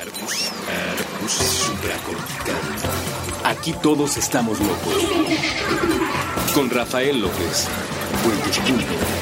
Arbus, arbus supracortical. Aquí todos estamos locos. Con Rafael López. Puentes.mx.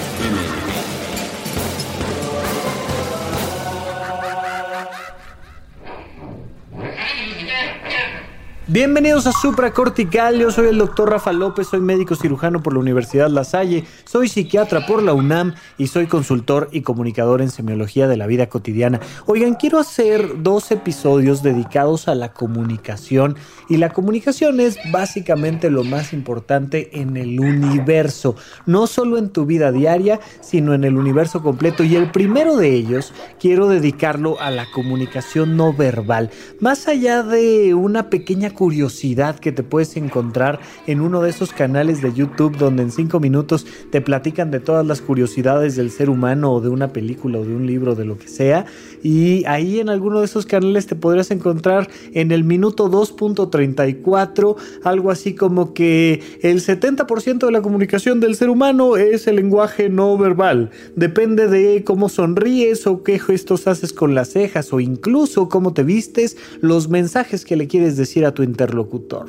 Bienvenidos a Supracortical, yo soy el doctor Rafa López, soy médico cirujano por la Universidad La Salle, soy psiquiatra por la UNAM y soy consultor y comunicador en semiología de la vida cotidiana. Oigan, quiero hacer dos episodios dedicados a la comunicación y la comunicación es básicamente lo más importante en el universo, no solo en tu vida diaria, sino en el universo completo. Y el primero de ellos quiero dedicarlo a la comunicación no verbal, más allá de una pequeña curiosidad que te puedes encontrar en uno de esos canales de YouTube donde en cinco minutos te platican de todas las curiosidades del ser humano o de una película o de un libro, de lo que sea. Y ahí en alguno de esos canales te podrías encontrar en el minuto 2.34 algo así como que el 70% de la comunicación del ser humano es el lenguaje no verbal. Depende de cómo sonríes o qué gestos haces con las cejas o incluso cómo te vistes, los mensajes que le quieres decir a tu interlocutor.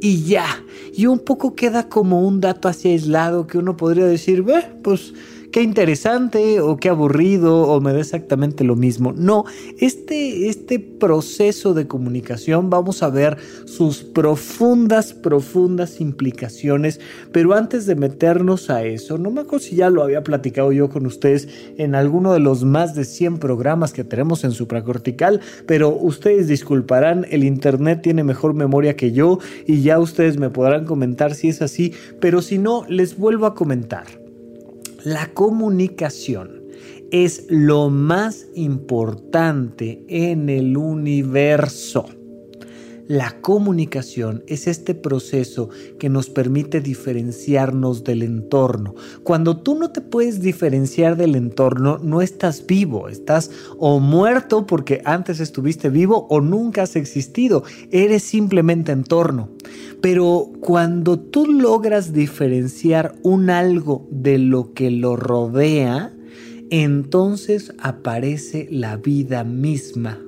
Y ya, y un poco queda como un dato así aislado que uno podría decir, ve, pues qué interesante o qué aburrido o me da exactamente lo mismo. No, este, este proceso de comunicación vamos a ver sus profundas, profundas implicaciones, pero antes de meternos a eso, no me acuerdo si ya lo había platicado yo con ustedes en alguno de los más de 100 programas que tenemos en supracortical, pero ustedes disculparán, el internet tiene mejor memoria que yo y ya ustedes me podrán comentar si es así, pero si no, les vuelvo a comentar. La comunicación es lo más importante en el universo. La comunicación es este proceso que nos permite diferenciarnos del entorno. Cuando tú no te puedes diferenciar del entorno, no estás vivo, estás o muerto porque antes estuviste vivo o nunca has existido, eres simplemente entorno. Pero cuando tú logras diferenciar un algo de lo que lo rodea, entonces aparece la vida misma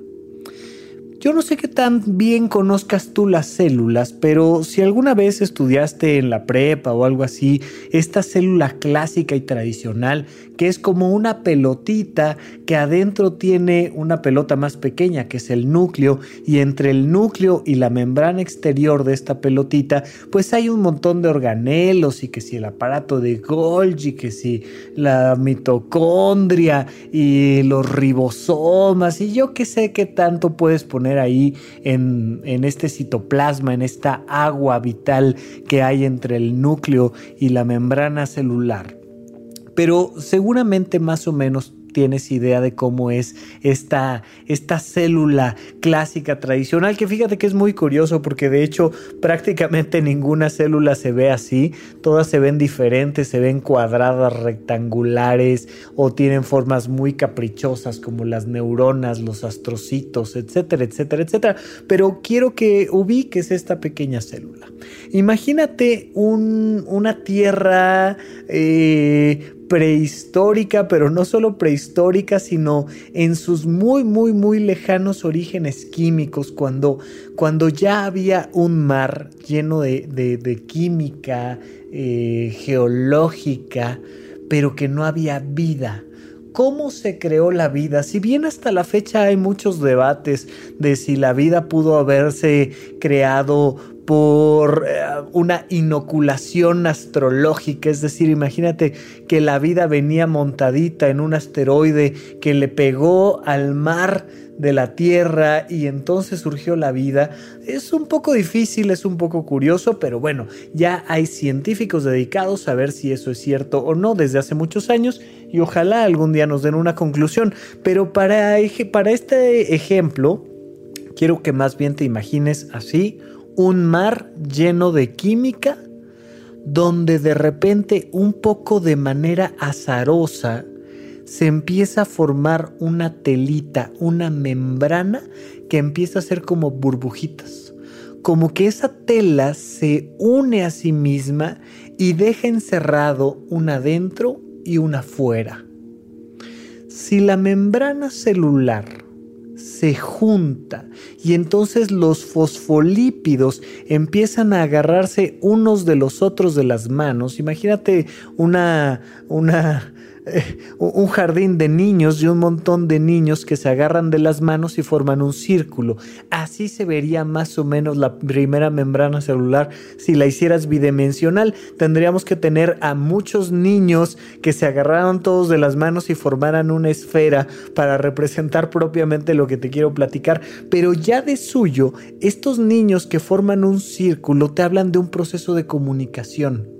yo no sé qué tan bien conozcas tú las células, pero si alguna vez estudiaste en la prepa o algo así, esta célula clásica y tradicional, que es como una pelotita que adentro tiene una pelota más pequeña, que es el núcleo, y entre el núcleo y la membrana exterior de esta pelotita, pues hay un montón de organelos y que si el aparato de Golgi, que si la mitocondria y los ribosomas y yo qué sé qué tanto puedes poner ahí en, en este citoplasma, en esta agua vital que hay entre el núcleo y la membrana celular. Pero seguramente más o menos tienes idea de cómo es esta, esta célula clásica tradicional, que fíjate que es muy curioso porque de hecho prácticamente ninguna célula se ve así, todas se ven diferentes, se ven cuadradas, rectangulares o tienen formas muy caprichosas como las neuronas, los astrocitos, etcétera, etcétera, etcétera. Pero quiero que ubiques esta pequeña célula. Imagínate una tierra eh, prehistórica, pero no solo prehistórica, sino en sus muy, muy, muy lejanos orígenes químicos, cuando, cuando ya había un mar lleno de, química eh, geológica, pero que no había vida. ¿Cómo se creó la vida? Si bien hasta la fecha hay muchos debates de si la vida pudo haberse creado por eh, una inoculación astrológica, es decir, imagínate que la vida venía montadita en un asteroide que le pegó al mar de la Tierra y entonces surgió la vida. Es un poco difícil, es un poco curioso, pero bueno, ya hay científicos dedicados a ver si eso es cierto o no desde hace muchos años y ojalá algún día nos den una conclusión. Pero para, para este ejemplo, quiero que más bien te imagines así un mar lleno de química donde de repente un poco de manera azarosa se empieza a formar una telita, una membrana que empieza a ser como burbujitas. Como que esa tela se une a sí misma y deja encerrado una dentro y una fuera. Si la membrana celular se junta y entonces los fosfolípidos empiezan a agarrarse unos de los otros de las manos. Imagínate una, una, un jardín de niños y un montón de niños que se agarran de las manos y forman un círculo. Así se vería más o menos la primera membrana celular si la hicieras bidimensional. Tendríamos que tener a muchos niños que se agarraran todos de las manos y formaran una esfera para representar propiamente lo que te quiero platicar. Pero ya de suyo, estos niños que forman un círculo te hablan de un proceso de comunicación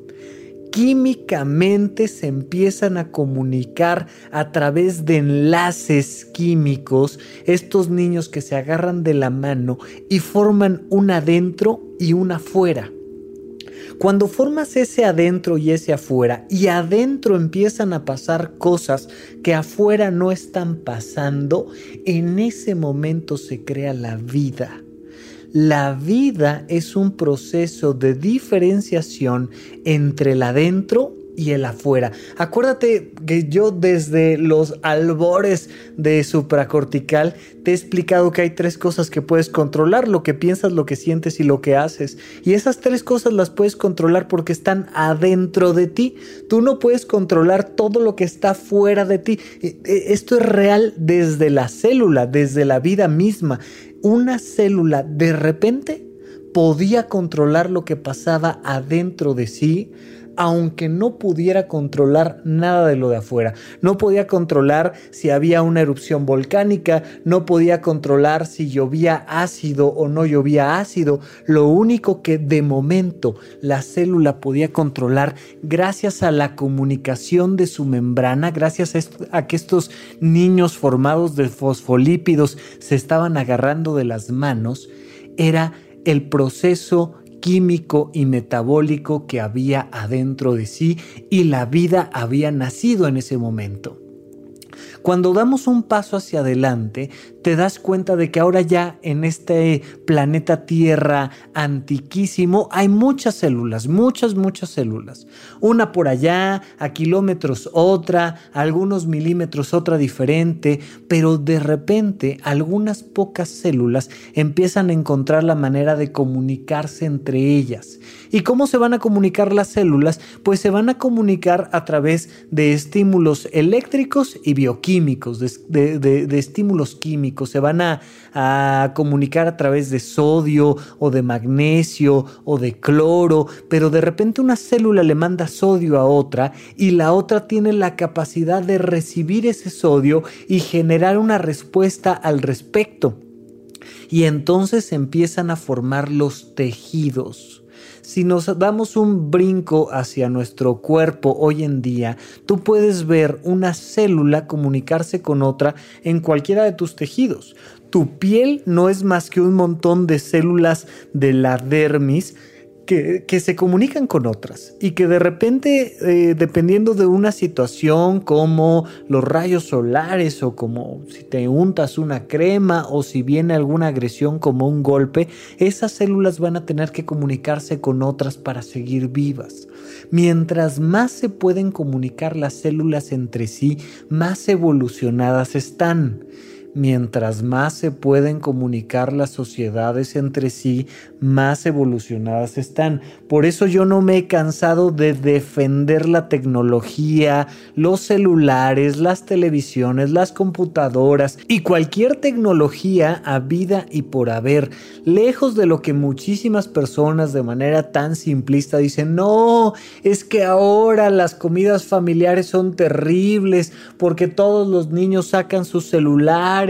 químicamente se empiezan a comunicar a través de enlaces químicos estos niños que se agarran de la mano y forman un adentro y un afuera. Cuando formas ese adentro y ese afuera y adentro empiezan a pasar cosas que afuera no están pasando, en ese momento se crea la vida. La vida es un proceso de diferenciación entre el adentro y el afuera. Acuérdate que yo desde los albores de supracortical te he explicado que hay tres cosas que puedes controlar, lo que piensas, lo que sientes y lo que haces. Y esas tres cosas las puedes controlar porque están adentro de ti. Tú no puedes controlar todo lo que está fuera de ti. E, e, esto es real desde la célula, desde la vida misma una célula de repente podía controlar lo que pasaba adentro de sí, aunque no pudiera controlar nada de lo de afuera. No podía controlar si había una erupción volcánica, no podía controlar si llovía ácido o no llovía ácido. Lo único que de momento la célula podía controlar gracias a la comunicación de su membrana, gracias a, que estos niños formados de fosfolípidos se estaban agarrando de las manos, era el proceso químico y metabólico que había adentro de sí y la vida había nacido en ese momento. Cuando damos un paso hacia adelante, te das cuenta de que ahora ya en este planeta Tierra antiquísimo hay muchas células, muchas, muchas células. Una por allá, a kilómetros otra, algunos milímetros otra diferente, pero de repente algunas pocas células empiezan a encontrar la manera de comunicarse entre ellas. ¿Y cómo se van a comunicar las células? Pues se van a comunicar a través de estímulos eléctricos y bioquímicos, de, estímulos químicos se van a, a comunicar a través de sodio o de magnesio o de cloro, pero de repente una célula le manda sodio a otra y la otra tiene la capacidad de recibir ese sodio y generar una respuesta al respecto. Y entonces empiezan a formar los tejidos. Si nos damos un brinco hacia nuestro cuerpo hoy en día, tú puedes ver una célula comunicarse con otra en cualquiera de tus tejidos. Tu piel no es más que un montón de células de la dermis que, se comunican con otras y que de repente, eh, dependiendo de una situación como los rayos solares o como si te untas una crema o si viene alguna agresión como un golpe, esas células van a tener que comunicarse con otras para seguir vivas. Mientras más se pueden comunicar las células entre sí, más evolucionadas están. Mientras más se pueden comunicar las sociedades entre sí, más evolucionadas están. Por eso yo no me he cansado de defender la tecnología, los celulares, las televisiones, las computadoras y cualquier tecnología a vida y por haber, lejos de lo que muchísimas personas de manera tan simplista dicen, no, es que ahora las comidas familiares son terribles porque todos los niños sacan sus celulares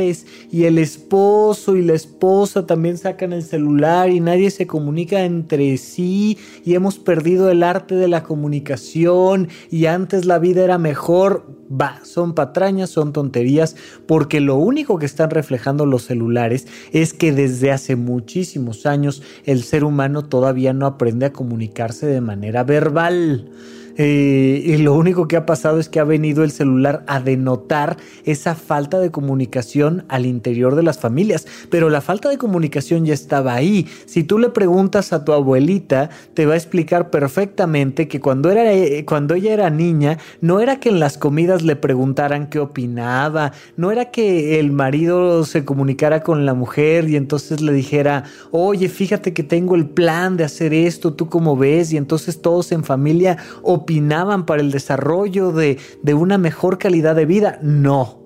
y el esposo y la esposa también sacan el celular y nadie se comunica entre sí y hemos perdido el arte de la comunicación y antes la vida era mejor. Va, son patrañas, son tonterías, porque lo único que están reflejando los celulares es que desde hace muchísimos años el ser humano todavía no aprende a comunicarse de manera verbal. Eh, y lo único que ha pasado es que ha venido el celular a denotar esa falta de comunicación al interior de las familias. Pero la falta de comunicación ya estaba ahí. Si tú le preguntas a tu abuelita, te va a explicar perfectamente que cuando, era, eh, cuando ella era niña, no era que en las comidas le preguntaran qué opinaba, no era que el marido se comunicara con la mujer y entonces le dijera, oye, fíjate que tengo el plan de hacer esto, tú cómo ves, y entonces todos en familia opinaban para el desarrollo de, de una mejor calidad de vida. No.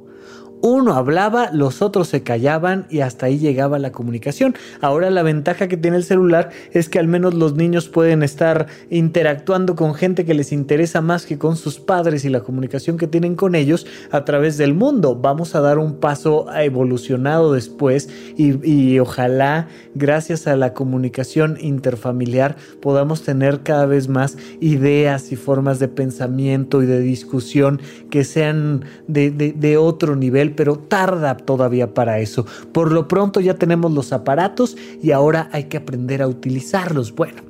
Uno hablaba, los otros se callaban y hasta ahí llegaba la comunicación. Ahora la ventaja que tiene el celular es que al menos los niños pueden estar interactuando con gente que les interesa más que con sus padres y la comunicación que tienen con ellos a través del mundo. Vamos a dar un paso evolucionado después y, ojalá gracias a la comunicación interfamiliar podamos tener cada vez más ideas y formas de pensamiento y de discusión que sean de otro nivel pero tarda todavía para eso. Por lo pronto ya tenemos los aparatos y ahora hay que aprender a utilizarlos. Bueno.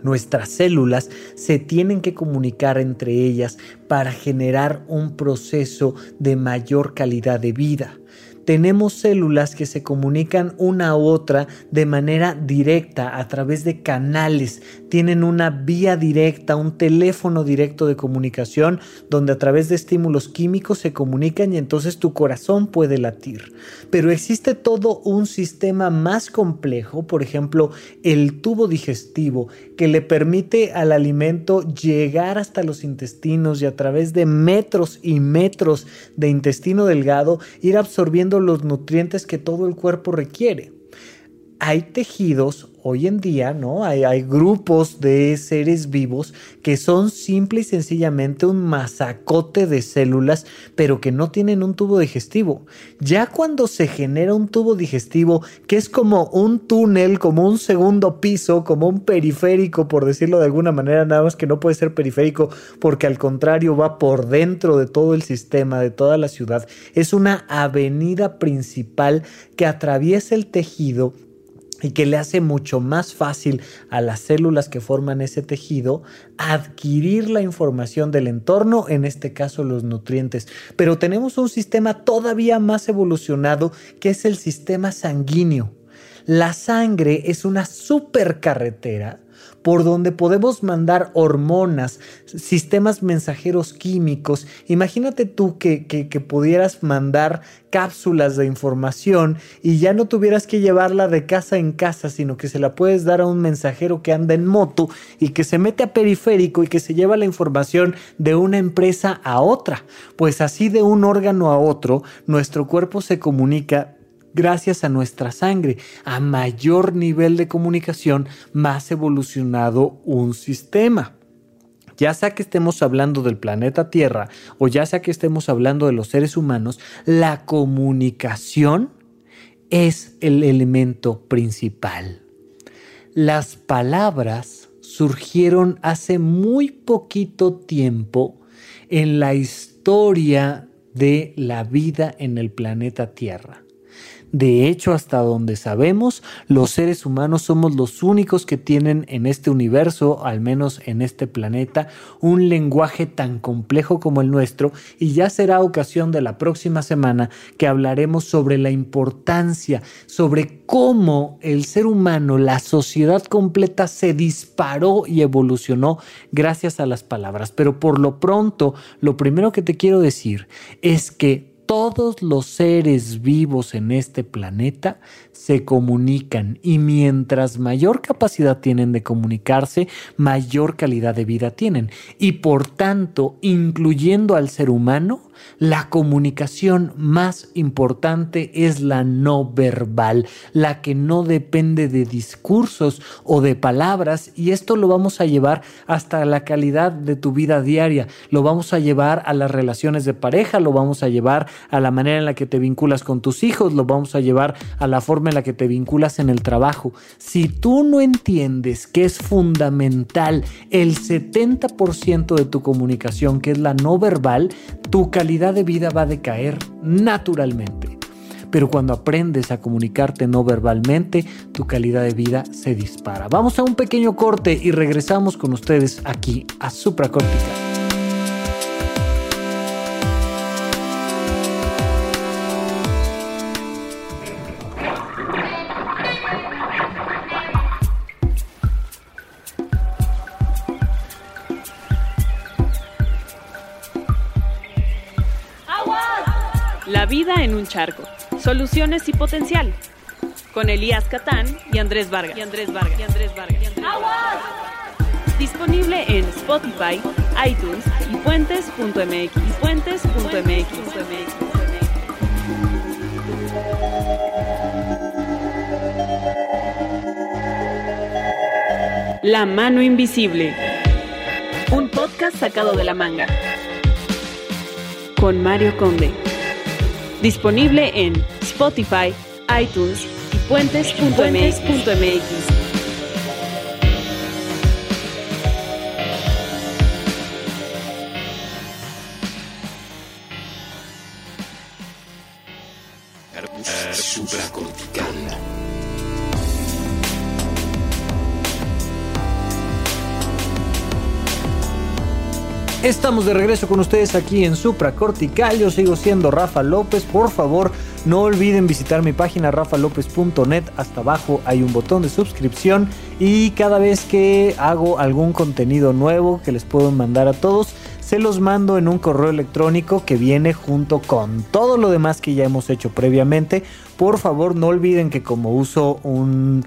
Nuestras células se tienen que comunicar entre ellas para generar un proceso de mayor calidad de vida tenemos células que se comunican una a otra de manera directa a través de canales. Tienen una vía directa, un teléfono directo de comunicación donde a través de estímulos químicos se comunican y entonces tu corazón puede latir. Pero existe todo un sistema más complejo, por ejemplo, el tubo digestivo, que le permite al alimento llegar hasta los intestinos y a través de metros y metros de intestino delgado ir absorbiendo los nutrientes que todo el cuerpo requiere. Hay tejidos hoy en día, ¿no? Hay, hay, grupos de seres vivos que son simple y sencillamente un masacote de células, pero que no tienen un tubo digestivo. Ya cuando se genera un tubo digestivo, que es como un túnel, como un segundo piso, como un periférico, por decirlo de alguna manera, nada más que no puede ser periférico, porque al contrario va por dentro de todo el sistema, de toda la ciudad. Es una avenida principal que atraviesa el tejido y que le hace mucho más fácil a las células que forman ese tejido adquirir la información del entorno, en este caso los nutrientes. Pero tenemos un sistema todavía más evolucionado que es el sistema sanguíneo. La sangre es una supercarretera por donde podemos mandar hormonas, sistemas mensajeros químicos. Imagínate tú que, que, pudieras mandar cápsulas de información y ya no tuvieras que llevarla de casa en casa, sino que se la puedes dar a un mensajero que anda en moto y que se mete a periférico y que se lleva la información de una empresa a otra. Pues así de un órgano a otro, nuestro cuerpo se comunica gracias a nuestra sangre. A mayor nivel de comunicación, más evolucionado un sistema. Ya sea que estemos hablando del planeta Tierra o ya sea que estemos hablando de los seres humanos, la comunicación es el elemento principal. Las palabras surgieron hace muy poquito tiempo en la historia de la vida en el planeta Tierra. De hecho, hasta donde sabemos, los seres humanos somos los únicos que tienen en este universo, al menos en este planeta, un lenguaje tan complejo como el nuestro y ya será ocasión de la próxima semana que hablaremos sobre la importancia, sobre cómo el ser humano, la sociedad completa se disparó y evolucionó gracias a las palabras. Pero por lo pronto, lo primero que te quiero decir es que todos los seres vivos en este planeta se comunican y mientras mayor capacidad tienen de comunicarse, mayor calidad de vida tienen. Y por tanto, incluyendo al ser humano, la comunicación más importante es la no verbal, la que no depende de discursos o de palabras y esto lo vamos a llevar hasta la calidad de tu vida diaria, lo vamos a llevar a las relaciones de pareja, lo vamos a llevar a la manera en la que te vinculas con tus hijos, lo vamos a llevar a la forma en la que te vinculas en el trabajo. Si tú no entiendes que es fundamental el 70% de tu comunicación, que es la no verbal, tu calidad de vida va a decaer naturalmente. pero cuando aprendes a comunicarte no verbalmente, tu calidad de vida se dispara. Vamos a un pequeño corte y regresamos con ustedes aquí a Supracórtica. Un charco. Soluciones y potencial. Con Elías Catán y Andrés Vargas. Y Andrés Vargas. Y Andrés Vargas. Disponible en Spotify, iTunes y puentes.mx. Y puentes.mx. La mano invisible. Un podcast sacado de la manga. Con Mario Conde. Disponible en Spotify, iTunes y puentes.mx. Estamos de regreso con ustedes aquí en Supra Cortical. Yo sigo siendo Rafa López. Por favor, no olviden visitar mi página rafalopez.net. Hasta abajo hay un botón de suscripción y cada vez que hago algún contenido nuevo que les puedo mandar a todos, se los mando en un correo electrónico que viene junto con todo lo demás que ya hemos hecho previamente. Por favor, no olviden que como uso un,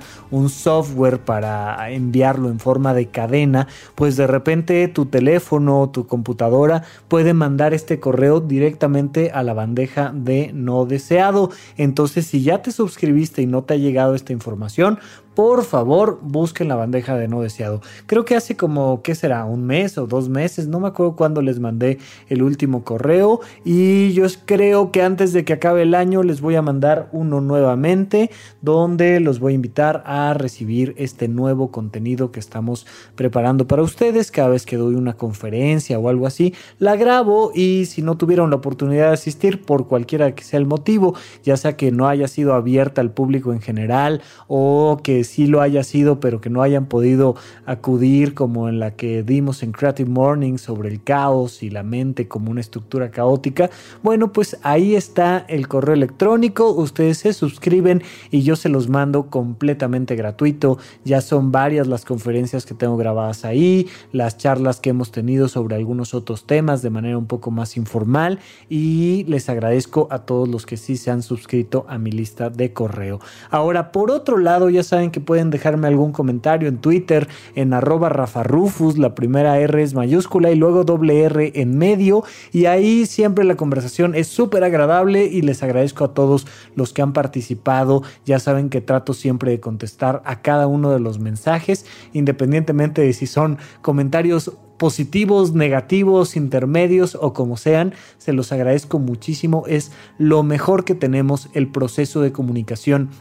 software para enviarlo en forma de cadena, pues de repente tu teléfono, tu computadora puede mandar este correo directamente a la bandeja de no deseado. Entonces, si ya te suscribiste y no te ha llegado esta información, por favor busquen la bandeja de no deseado. Creo que hace como, ¿qué será? Un mes o dos meses, no me acuerdo cuándo les mandé el último correo y yo creo que antes de que acabe el año les voy a mandar uno nuevamente donde los voy a invitar a recibir este nuevo contenido que estamos preparando para ustedes. Cada vez que doy una conferencia o algo así, la grabo y si no tuvieron la oportunidad de asistir por cualquiera que sea el motivo, ya sea que no haya sido abierta al público en general o que sí lo haya sido, pero que no hayan podido acudir como en la que dimos en Creative Morning sobre el caos y la mente como una estructura caótica, bueno, pues ahí está el correo electrónico, ustedes se suscriben y yo se los mando completamente gratuito, ya son varias las conferencias que tengo grabadas ahí, las charlas que hemos tenido sobre algunos otros temas de manera un poco más informal y les agradezco a todos los que sí se han suscrito a mi lista de correo. Ahora, por otro lado, ya saben que pueden dejarme algún comentario en Twitter en arroba rafarufus, la primera R es mayúscula y luego doble R en medio y ahí siempre la conversación es súper agradable y les agradezco a todos los que han participado. Ya saben que trato siempre de contestar a cada uno de los mensajes, independientemente de si son comentarios positivos, negativos, intermedios o como sean, se los agradezco muchísimo. Es lo mejor que tenemos el proceso de comunicación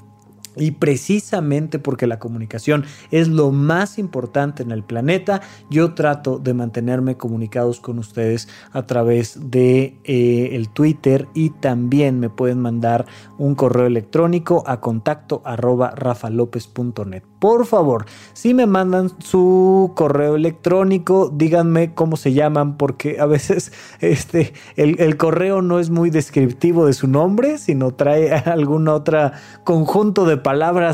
y precisamente porque la comunicación es lo más importante en el planeta, yo trato de mantenerme comunicados con ustedes a través de eh, el Twitter y también me pueden mandar un correo electrónico a contacto arroba rafalopez.net. Por favor, si me mandan su correo electrónico, díganme cómo se llaman porque a veces este, el, el correo no es muy descriptivo de su nombre, sino trae algún otro conjunto de palabras,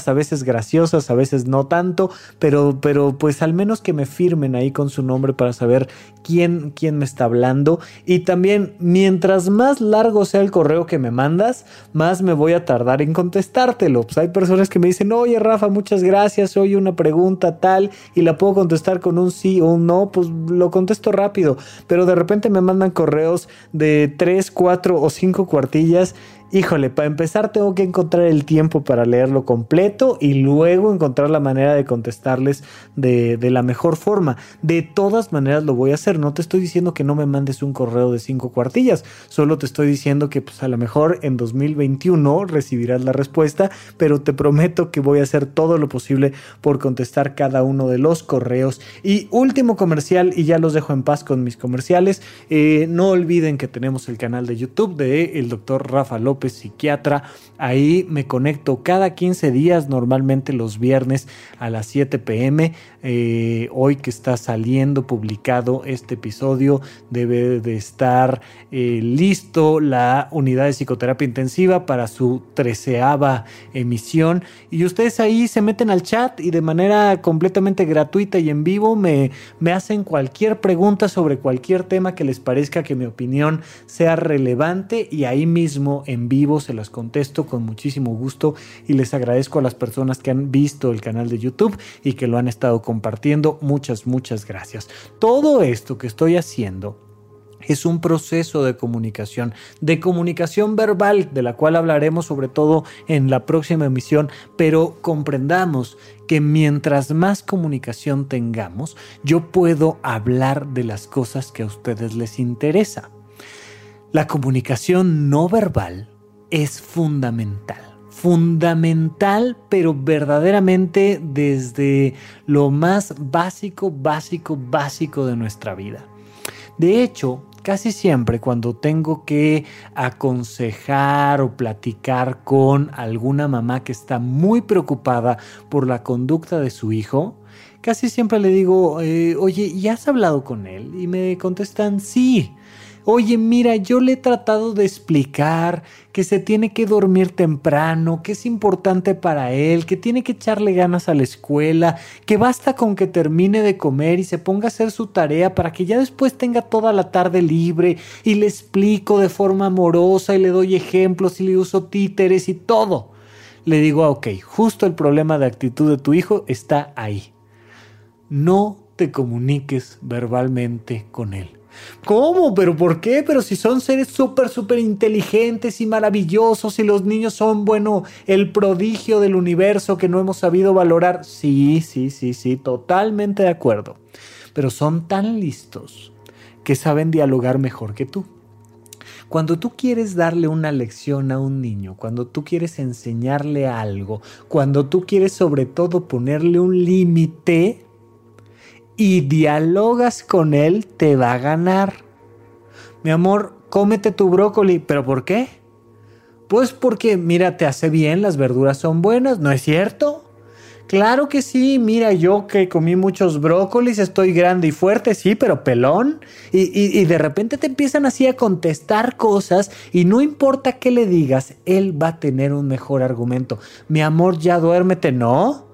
a veces graciosas, a veces no tanto, pero, pero pues al menos que me firmen ahí con su nombre para saber quién, quién me está hablando. Y también, mientras más largo sea el correo que me mandas, más me voy a tardar en contestártelo. Pues hay personas que me dicen, oye Rafa, muchas gracias, oye una pregunta tal, y la puedo contestar con un sí o un no, pues lo contesto rápido. Pero de repente me mandan correos de 3, 4 o 5 cuartillas híjole, para empezar tengo que encontrar el tiempo para leerlo completo y luego encontrar la manera de contestarles de, la mejor forma. De todas maneras lo voy a hacer. No te estoy diciendo que no me mandes un correo de cinco cuartillas. Solo te estoy diciendo que pues a lo mejor en 2021 recibirás la respuesta, pero te prometo que voy a hacer todo lo posible por contestar cada uno de los correos. Y último comercial, y ya los dejo en paz con mis comerciales. Eh, no olviden que tenemos el canal de YouTube de el doctor Rafa López Psiquiatra. Ahí me conecto cada 15 días, normalmente los viernes a las 7 pm. Eh, hoy que está saliendo publicado este episodio, debe de estar eh, listo la unidad de psicoterapia intensiva para su treceava emisión. Y ustedes ahí se meten al chat y de manera completamente gratuita y en vivo me, me hacen cualquier pregunta sobre cualquier tema que les parezca que mi opinión sea relevante y ahí mismo en vivo se las contesto con muchísimo gusto y les agradezco a las personas que han visto el canal de YouTube y que lo han estado compartiendo. Muchas, muchas gracias. Todo esto que estoy haciendo es un proceso de comunicación, de comunicación verbal, de la cual hablaremos sobre todo en la próxima emisión, pero comprendamos que mientras más comunicación tengamos, yo puedo hablar de las cosas que a ustedes les interesa. La comunicación no verbal es fundamental fundamental, pero verdaderamente desde lo más básico, básico, básico de nuestra vida. De hecho, casi siempre cuando tengo que aconsejar o platicar con alguna mamá que está muy preocupada por la conducta de su hijo, casi siempre le digo, eh, oye, ¿y has hablado con él? Y me contestan, sí oye, mira, yo le he tratado de explicar que se tiene que dormir temprano, que es importante para él, que tiene que echarle ganas a la escuela, que basta con que termine de comer y se ponga a hacer su tarea para que ya después tenga toda la tarde libre y le explico de forma amorosa y le doy ejemplos y le uso títeres y todo. Le digo, ah, ok, justo el problema de actitud de tu hijo está ahí. No te comuniques verbalmente con él. ¿Cómo? ¿Pero por qué? Pero si son seres súper, súper inteligentes y maravillosos y los niños son, bueno, el prodigio del universo que no hemos sabido valorar. Sí, sí, sí, sí, totalmente de acuerdo. Pero son tan listos que saben dialogar mejor que tú. Cuando tú quieres darle una lección a un niño, cuando tú quieres enseñarle algo, cuando tú quieres sobre todo ponerle un límite, y dialogas con él, te va a ganar. Mi amor, cómete tu brócoli. ¿Pero por qué? Pues porque, mira, te hace bien, las verduras son buenas, ¿no es cierto? Claro que sí, mira, yo que comí muchos brócolis, estoy grande y fuerte, sí, pero pelón. Y, y, de repente te empiezan así a contestar cosas y no importa qué le digas, él va a tener un mejor argumento. Mi amor, ya duérmete, ¿no?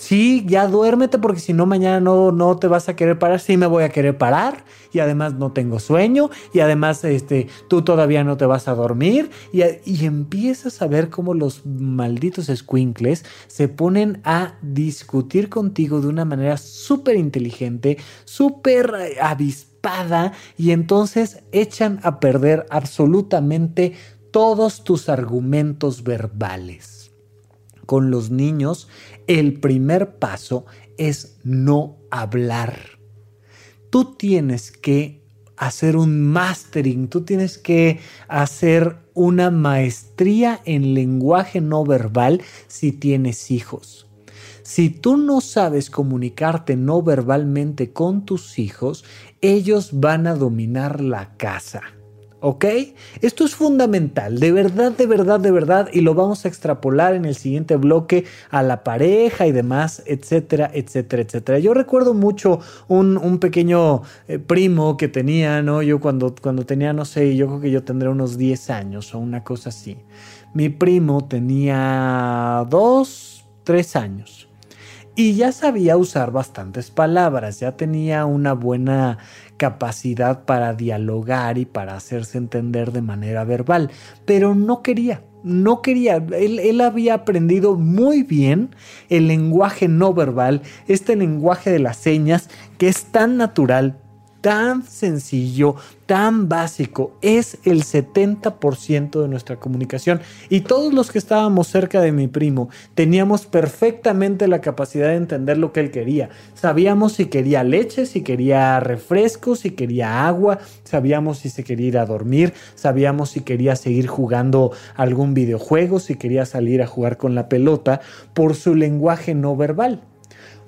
Sí, ya duérmete porque si no mañana no, no te vas a querer parar, sí me voy a querer parar y además no tengo sueño y además este, tú todavía no te vas a dormir y, y empiezas a ver cómo los malditos squinkles se ponen a discutir contigo de una manera súper inteligente, súper avispada y entonces echan a perder absolutamente todos tus argumentos verbales con los niños, el primer paso es no hablar. Tú tienes que hacer un mastering, tú tienes que hacer una maestría en lenguaje no verbal si tienes hijos. Si tú no sabes comunicarte no verbalmente con tus hijos, ellos van a dominar la casa. ¿Ok? Esto es fundamental, de verdad, de verdad, de verdad, y lo vamos a extrapolar en el siguiente bloque a la pareja y demás, etcétera, etcétera, etcétera. Yo recuerdo mucho un, pequeño eh, primo que tenía, ¿no? Yo cuando, cuando tenía, no sé, yo creo que yo tendré unos 10 años o una cosa así. Mi primo tenía dos, tres años y ya sabía usar bastantes palabras, ya tenía una buena capacidad para dialogar y para hacerse entender de manera verbal, pero no quería, no quería, él, él, había aprendido muy bien el lenguaje no verbal, este lenguaje de las señas que es tan natural, tan sencillo, tan básico, es el 70% de nuestra comunicación. Y todos los que estábamos cerca de mi primo teníamos perfectamente la capacidad de entender lo que él quería. Sabíamos si quería leche, si quería refresco, si quería agua, sabíamos si se quería ir a dormir, sabíamos si quería seguir jugando algún videojuego, si quería salir a jugar con la pelota, por su lenguaje no verbal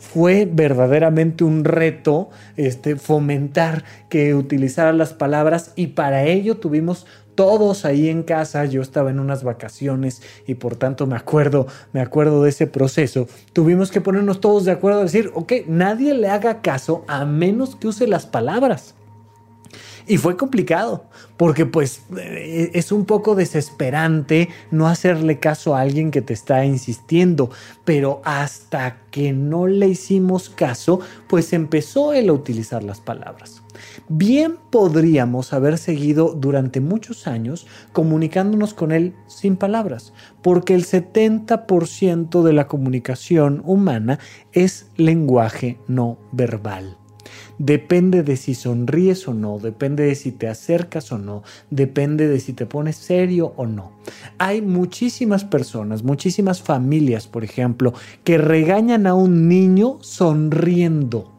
fue verdaderamente un reto este, fomentar que utilizara las palabras y para ello tuvimos todos ahí en casa, yo estaba en unas vacaciones y por tanto me acuerdo, me acuerdo de ese proceso, tuvimos que ponernos todos de acuerdo a decir, ok, nadie le haga caso a menos que use las palabras. Y fue complicado, porque pues eh, es un poco desesperante no hacerle caso a alguien que te está insistiendo, pero hasta que no le hicimos caso, pues empezó él a utilizar las palabras. Bien podríamos haber seguido durante muchos años comunicándonos con él sin palabras, porque el 70% de la comunicación humana es lenguaje no verbal. Depende de si sonríes o no, depende de si te acercas o no, depende de si te pones serio o no. Hay muchísimas personas, muchísimas familias, por ejemplo, que regañan a un niño sonriendo.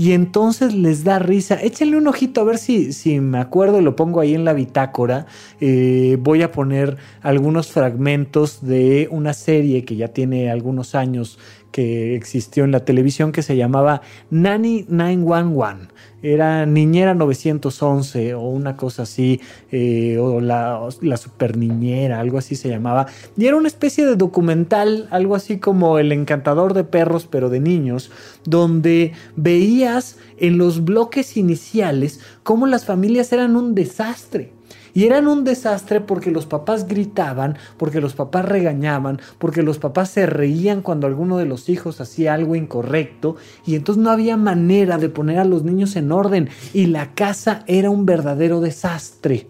Y entonces les da risa. Échenle un ojito a ver si, si me acuerdo, lo pongo ahí en la bitácora. Eh, voy a poner algunos fragmentos de una serie que ya tiene algunos años que existió en la televisión que se llamaba Nanny 911. Era Niñera 911 o una cosa así, eh, o la, la Super Niñera, algo así se llamaba. Y era una especie de documental, algo así como El Encantador de Perros, pero de niños, donde veías en los bloques iniciales cómo las familias eran un desastre y eran un desastre porque los papás gritaban, porque los papás regañaban, porque los papás se reían cuando alguno de los hijos hacía algo incorrecto y entonces no había manera de poner a los niños en orden y la casa era un verdadero desastre.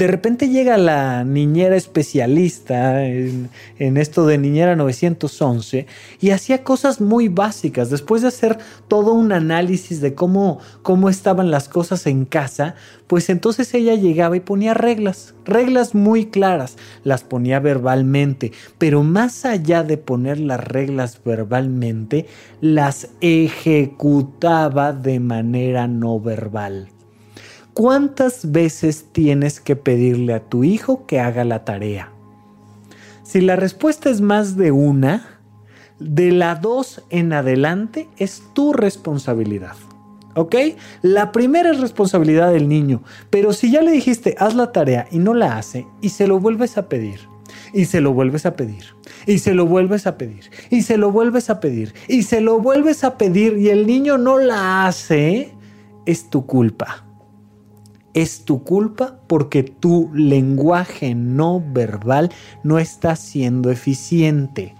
De repente llega la niñera especialista en, esto de niñera 911 y hacía cosas muy básicas. Después de hacer todo un análisis de cómo, cómo estaban las cosas en casa, pues entonces ella llegaba y ponía reglas, reglas muy claras, las ponía verbalmente, pero más allá de poner las reglas verbalmente, las ejecutaba de manera no verbal. ¿Cuántas veces tienes que pedirle a tu hijo que haga la tarea? Si la respuesta es más de una, de la dos en adelante es tu responsabilidad. ¿Ok? La primera es responsabilidad del niño, pero si ya le dijiste haz la tarea y no la hace y se lo vuelves a pedir, y se lo vuelves a pedir, y se lo vuelves a pedir, y se lo vuelves a pedir, y se lo vuelves a pedir y el niño no la hace, es tu culpa es tu culpa porque tu lenguaje no verbal no está siendo eficiente.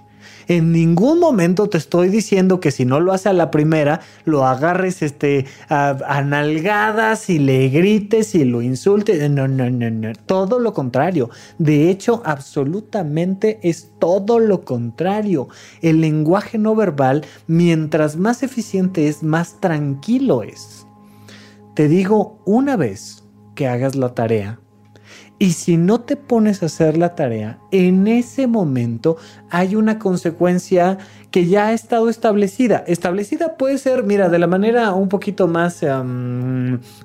En ningún momento te estoy diciendo que si no lo hace a la primera, lo agarres este, a, nalgadas y le grites y lo insultes. No, no, no, no. Todo lo contrario. De hecho, absolutamente es todo lo contrario. El lenguaje no verbal, mientras más eficiente es, más tranquilo es. Te digo una vez, que hagas la tarea. Y si no te pones a hacer la tarea, en ese momento hay una consecuencia que ya ha estado establecida. Establecida puede ser, mira, de la manera un poquito más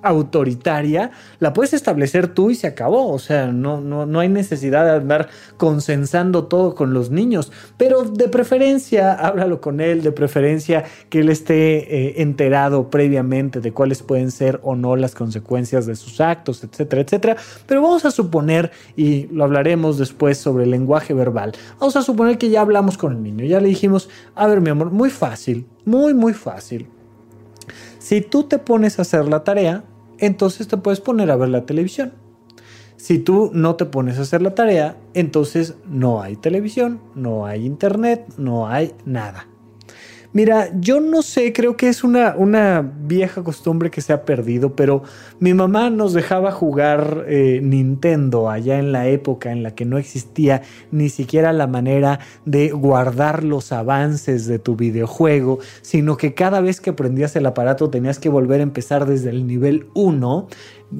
autoritaria, la puedes establecer tú y se acabó. O sea, no, no, no hay necesidad de andar consensando todo con los niños, pero de preferencia háblalo con él, de preferencia que él esté eh, enterado previamente de cuáles pueden ser o no las consecuencias de sus actos, etcétera, etcétera. Pero vamos a suponer, y lo hablaremos después sobre el lenguaje verbal, vamos a suponer que ya hablamos con el niño, ya le dijimos, a ver, mi amor, muy fácil, muy, muy fácil. Si tú te pones a hacer la tarea, entonces te puedes poner a ver la televisión. Si tú no te pones a hacer la tarea, entonces no hay televisión, no hay internet, no hay nada. Mira, yo no sé, creo que es una, una vieja costumbre que se ha perdido, pero mi mamá nos dejaba jugar eh, Nintendo allá en la época en la que no existía ni siquiera la manera de guardar los avances de tu videojuego, sino que cada vez que prendías el aparato tenías que volver a empezar desde el nivel 1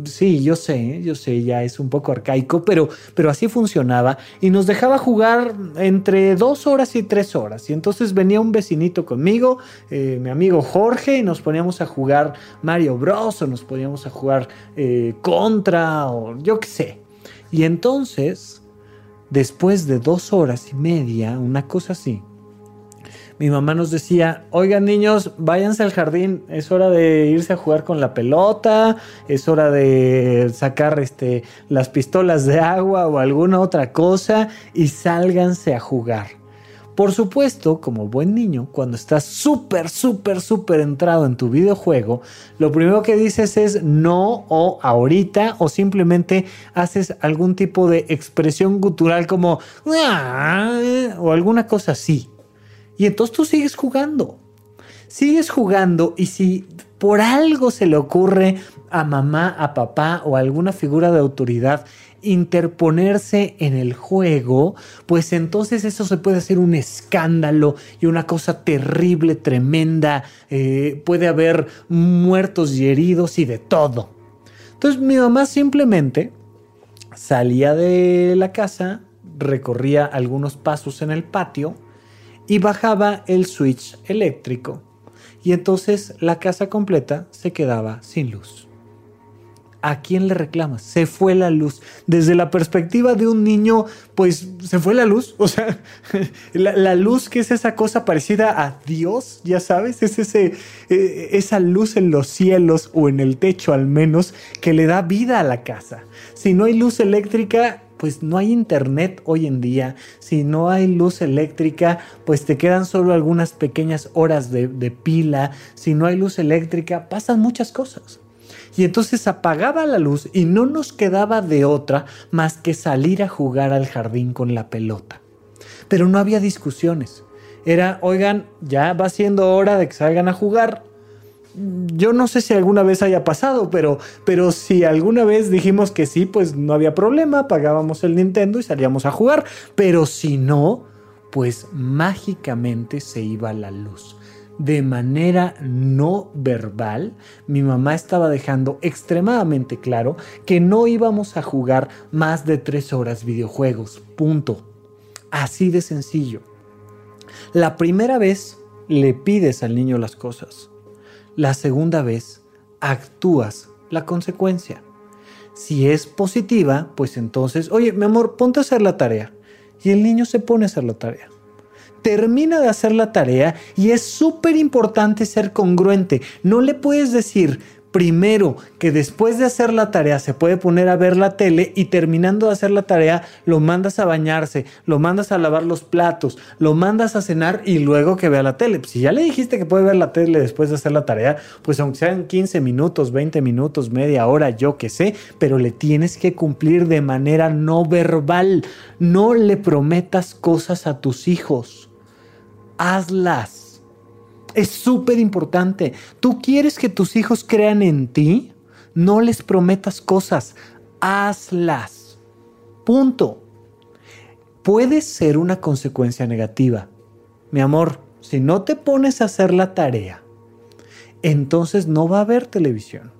Sí, yo sé, yo sé, ya es un poco arcaico, pero, pero así funcionaba y nos dejaba jugar entre dos horas y tres horas. Y entonces venía un vecinito conmigo, eh, mi amigo Jorge, y nos poníamos a jugar Mario Bros. o nos poníamos a jugar eh, Contra o yo qué sé. Y entonces, después de dos horas y media, una cosa así, mi mamá nos decía, oigan niños, váyanse al jardín, es hora de irse a jugar con la pelota, es hora de sacar este, las pistolas de agua o alguna otra cosa y sálganse a jugar. Por supuesto, como buen niño, cuando estás súper, súper, súper entrado en tu videojuego, lo primero que dices es no o ahorita o simplemente haces algún tipo de expresión gutural como "Ah", o alguna cosa así. Y entonces tú sigues jugando. Sigues jugando y si por algo se le ocurre a mamá, a papá o a alguna figura de autoridad interponerse en el juego, pues entonces eso se puede hacer un escándalo y una cosa terrible, tremenda. eh, puede haber muertos y heridos y de todo. Entonces mi mamá simplemente salía de la casa, recorría algunos pasos en el patio y bajaba el switch eléctrico. Y entonces la casa completa se quedaba sin luz. ¿A quién le reclamas? Se fue la luz. Desde la perspectiva de un niño, pues se fue la luz. O sea, la, luz que es esa cosa parecida a Dios, ya sabes, es ese, eh, esa luz en los cielos o en el techo al menos que le da vida a la casa. Si no hay luz eléctrica, pues no hay internet hoy en día. Si no hay luz eléctrica, pues te quedan solo algunas pequeñas horas de, de pila. Si no hay luz eléctrica, pasan muchas cosas. Y entonces apagaba la luz y no nos quedaba de otra más que salir a jugar al jardín con la pelota. Pero no había discusiones. Era, oigan, ya va siendo hora de que salgan a jugar. Yo no sé si alguna vez haya pasado, pero, pero si alguna vez dijimos que sí, pues no había problema, apagábamos el Nintendo y salíamos a jugar. Pero si no, pues mágicamente se iba la luz de manera no verbal, mi mamá estaba dejando extremadamente claro que no íbamos a jugar más de tres horas videojuegos. Punto. Así de sencillo. La primera vez le pides al niño las cosas. La segunda vez actúas la consecuencia. Si es positiva, pues entonces, oye, mi amor, ponte a hacer la tarea. Y el niño se pone a hacer la tarea termina de hacer la tarea y es súper importante ser congruente. No le puedes decir primero que después de hacer la tarea se puede poner a ver la tele y terminando de hacer la tarea lo mandas a bañarse, lo mandas a lavar los platos, lo mandas a cenar y luego que vea la tele. Si ya le dijiste que puede ver la tele después de hacer la tarea, pues aunque sean 15 minutos, 20 minutos, media hora, yo que sé, pero le tienes que cumplir de manera no verbal. No le prometas cosas a tus hijos hazlas. Es súper importante. ¿Tú quieres que tus hijos crean en ti? No les prometas cosas, hazlas. Punto. Puede ser una consecuencia negativa. Mi amor, si no te pones a hacer la tarea, entonces no va a haber televisión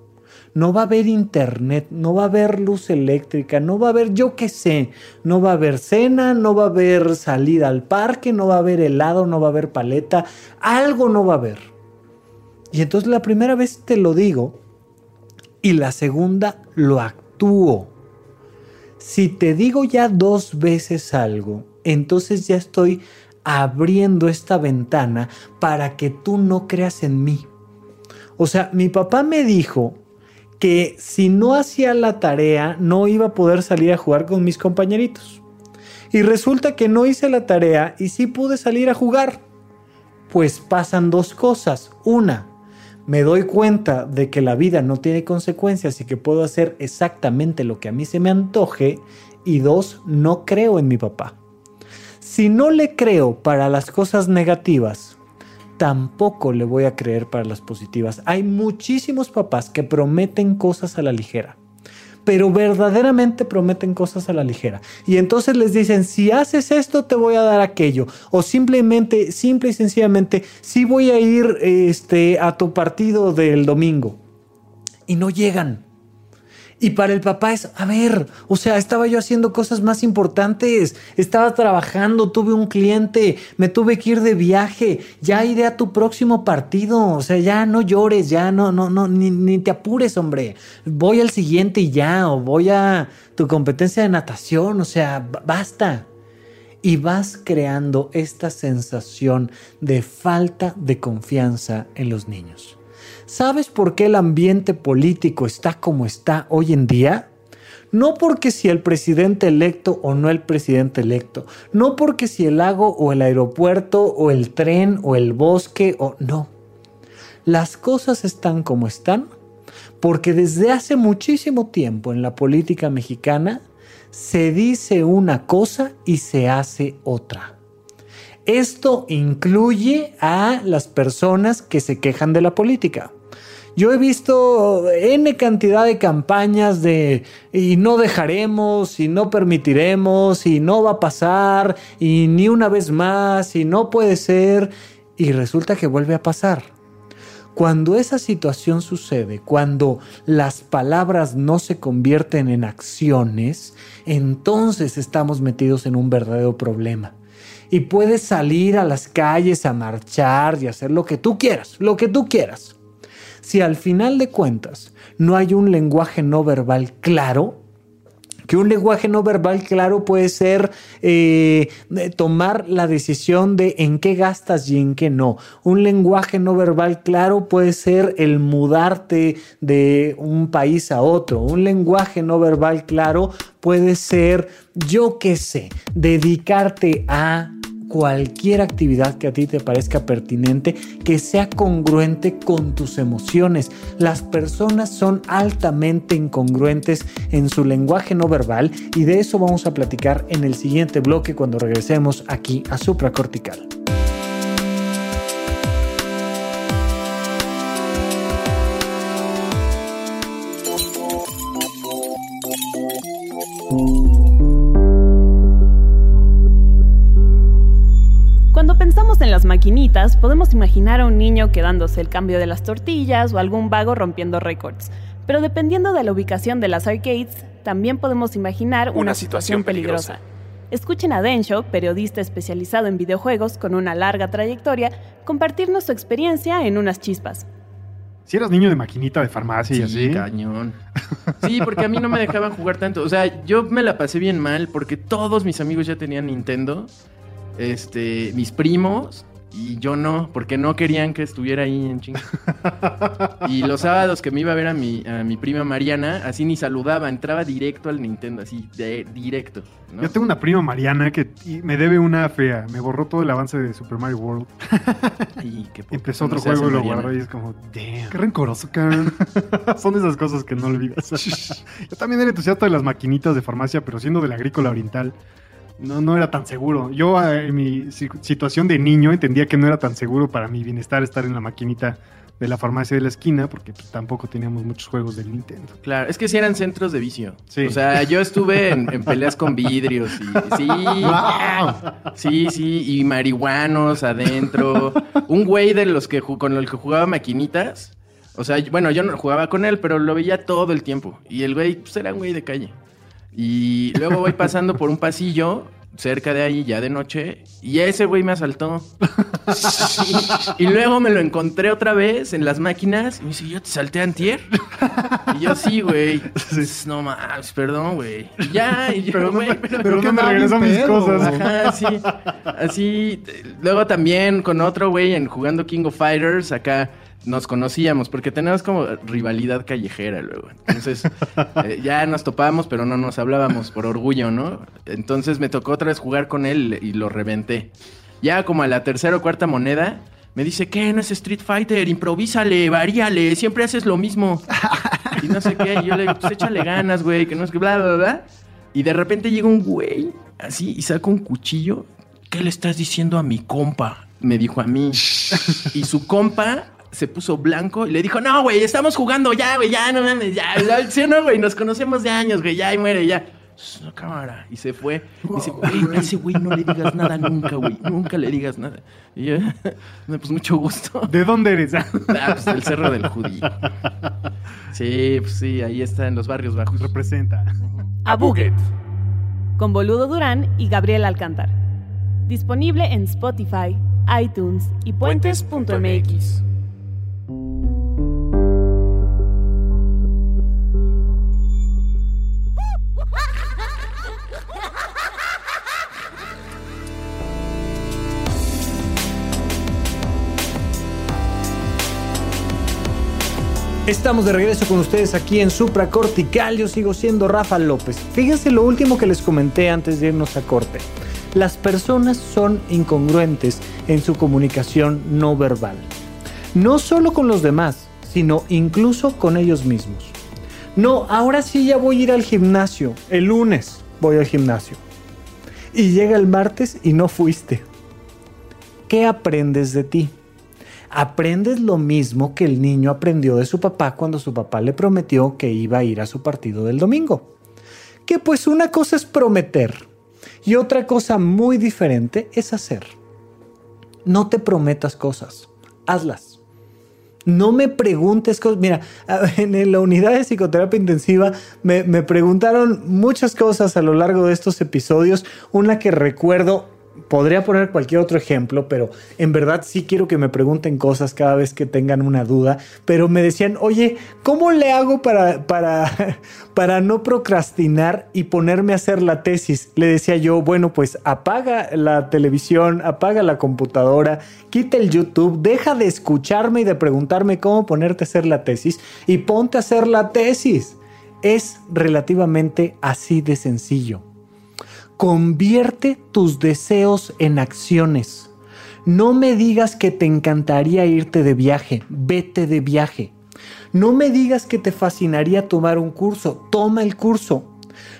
no va a haber internet, no va a haber luz eléctrica, no va a haber, yo qué sé, no va a haber cena, no va a haber salida al parque, no va a haber helado, no va a haber paleta, algo no va a haber. Y entonces la primera vez te lo digo y la segunda lo actúo. Si te digo ya dos veces algo, entonces ya estoy abriendo esta ventana para que tú no creas en mí. O sea, mi papá me dijo que si no hacía la tarea no iba a poder salir a jugar con mis compañeritos. Y resulta que no hice la tarea y sí pude salir a jugar. Pues pasan dos cosas. Una, me doy cuenta de que la vida no tiene consecuencias y que puedo hacer exactamente lo que a mí se me antoje. Y dos, no creo en mi papá. Si no le creo para las cosas negativas, tampoco le voy a creer para las positivas. Hay muchísimos papás que prometen cosas a la ligera, pero verdaderamente prometen cosas a la ligera. Y entonces les dicen, si haces esto, te voy a dar aquello. O simplemente, simple y sencillamente, sí voy a ir este, a tu partido del domingo. Y no llegan. Y para el papá es, a ver, o sea, estaba yo haciendo cosas más importantes, estaba trabajando, tuve un cliente, me tuve que ir de viaje, ya iré a tu próximo partido, o sea, ya no llores, ya no, no, no, ni, ni te apures, hombre, voy al siguiente y ya, o voy a tu competencia de natación, o sea, basta. y vas creando esta sensación de falta de confianza en los niños. ¿Sabes por qué el ambiente político está como está hoy en día? No porque si el presidente electo o no el presidente electo, no porque si el lago o el aeropuerto o el tren o el bosque o no. Las cosas están como están porque desde hace muchísimo tiempo en la política mexicana se dice una cosa y se hace otra. Esto incluye a las personas que se quejan de la política. Yo he visto N cantidad de campañas de y no dejaremos, y no permitiremos, y no va a pasar, y ni una vez más, y no puede ser, y resulta que vuelve a pasar. Cuando esa situación sucede, cuando las palabras no se convierten en acciones, entonces estamos metidos en un verdadero problema. Y puedes salir a las calles a marchar y hacer lo que tú quieras, lo que tú quieras si al final de cuentas no hay un lenguaje no verbal claro, que un lenguaje no verbal claro puede ser eh, tomar la decisión de en qué gastas y en qué no. Un lenguaje no verbal claro puede ser el mudarte de un país a otro. Un lenguaje no verbal claro puede ser, yo qué sé, dedicarte a cualquier actividad que a ti te parezca pertinente que sea congruente con tus emociones. Las personas son altamente incongruentes en su lenguaje no verbal y de eso vamos a platicar en el siguiente bloque cuando regresemos aquí a supracortical. Las maquinitas, podemos imaginar a un niño quedándose el cambio de las tortillas o algún vago rompiendo récords. Pero dependiendo de la ubicación de las arcades, también podemos imaginar una, situación, peligrosa. Escuchen a Densho, periodista especializado en videojuegos con una larga trayectoria, compartirnos su experiencia en unas chispas. Si eras niño de maquinita de farmacia y así. cañón. Sí, porque a mí no me dejaban jugar tanto. O sea, yo me la pasé bien mal porque todos mis amigos ya tenían Nintendo este, mis primos y yo no, porque no querían que estuviera ahí en ching. y los sábados que me iba a ver a mi, a mi prima Mariana, así ni saludaba, entraba directo al Nintendo, así, de, directo. Yo tengo una prima Mariana que me debe una fea, me borró todo el avance de Super Mario World. y Empezó otro juego y lo guardó y es como, damn, qué rencoroso, cabrón. Son esas cosas que no olvidas. Yo también era entusiasta de las maquinitas de farmacia, pero siendo del agrícola oriental no, no era tan seguro. Yo eh, en mi situación de niño entendía que no era tan seguro para mi bienestar estar en la maquinita de la farmacia de la esquina, porque pues, tampoco teníamos muchos juegos del Nintendo. Claro, es que sí eran centros de vicio. O sea, yo estuve en, peleas con vidrios y sí. Sí, sí, y marihuanos adentro. Un güey de los que con el que jugaba maquinitas. O sea, bueno, yo no jugaba con él, pero lo veía todo el tiempo. Y el güey, pues era un güey de calle. Y luego voy pasando por un pasillo cerca de ahí, ya de noche, y ese güey me asaltó. y luego me lo encontré otra vez en las máquinas y me dice, ¿yo te salté antier? y yo, sí, güey. No más, perdón, güey. ya, y yo, pero, güey, pero, pero, no me regresó mis cosas. Ajá, sí. Así, luego también con otro güey en jugando King of Fighters, acá nos conocíamos, porque teníamos como rivalidad callejera luego. Entonces, eh, ya nos topábamos, pero no nos hablábamos por orgullo, ¿no? Entonces me tocó otra vez jugar con él y lo reventé. Ya como a la tercera o cuarta moneda, me dice, ¿qué? No es Street Fighter, improvísale, varíale, siempre haces lo mismo. y no sé qué, y yo le digo, pues échale ganas, güey, que no es que bla, bla, bla. Y de repente llega un güey, así, y saca un cuchillo. ¿Qué le estás diciendo a mi compa? Me dijo a mí. y su compa se puso blanco y le dijo, no, güey, estamos jugando ya, güey, ya, no mames, ya. Sí, no, güey, nos conocemos de años, güey, ya, y muere, ya. No, cámara. Y se fue. Y dice, güey, a ese güey no le digas nada nunca, güey. Nunca le digas nada. Y yo, pues mucho gusto. ¿De dónde eres? ah, pues del Cerro del Judío. Sí, pues sí, ahí está en los barrios bajos. Representa. A Buget. Con Boludo Durán y Gabriel Alcántar. Disponible en Spotify, iTunes y puentes.mx. Estamos de regreso con ustedes aquí en Supra Cortical. Yo sigo siendo Rafa López. Fíjense lo último que les comenté antes de irnos a corte. Las personas son incongruentes en su comunicación no verbal. No solo con los demás, sino incluso con ellos mismos. No, ahora sí ya voy a ir al gimnasio. El lunes voy al gimnasio. Y llega el martes y no fuiste. ¿Qué aprendes de ti? Aprendes lo mismo que el niño aprendió de su papá cuando su papá le prometió que iba a ir a su partido del domingo. Que pues una cosa es prometer y otra cosa muy diferente es hacer. No te prometas cosas, hazlas. No me preguntes cosas. Mira, en la unidad de psicoterapia intensiva me, me preguntaron muchas cosas a lo largo de estos episodios. Una que recuerdo podría poner cualquier otro ejemplo, pero en verdad sí quiero que me pregunten cosas cada vez que tengan una duda. Pero me decían, oye, ¿cómo le hago para, para, para no procrastinar y ponerme a hacer la tesis? Le decía yo, bueno, pues apaga la televisión, apaga la computadora, quita el YouTube, deja de escucharme y de preguntarme cómo ponerte a hacer la tesis y ponte a hacer la tesis. Es relativamente así de sencillo. Convierte tus deseos en acciones. No me digas que te encantaría irte de viaje, vete de viaje. No me digas que te fascinaría tomar un curso, toma el curso.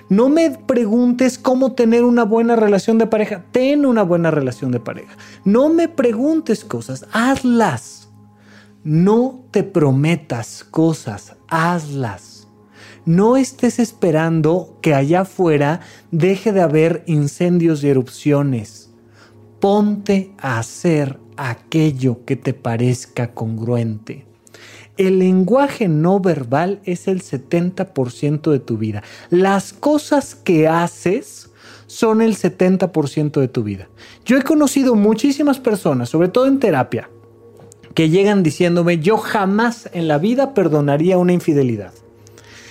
No me preguntes cómo tener una buena relación de pareja, ten una buena relación de pareja. No me preguntes cosas, hazlas. No te prometas cosas, hazlas no estés esperando que allá afuera deje de haber incendios y erupciones. Ponte a hacer aquello que te parezca congruente. El lenguaje no verbal es el 70% de tu vida. Las cosas que haces son el 70% de tu vida. Yo he conocido muchísimas personas, sobre todo en terapia, que llegan diciéndome, yo jamás en la vida perdonaría una infidelidad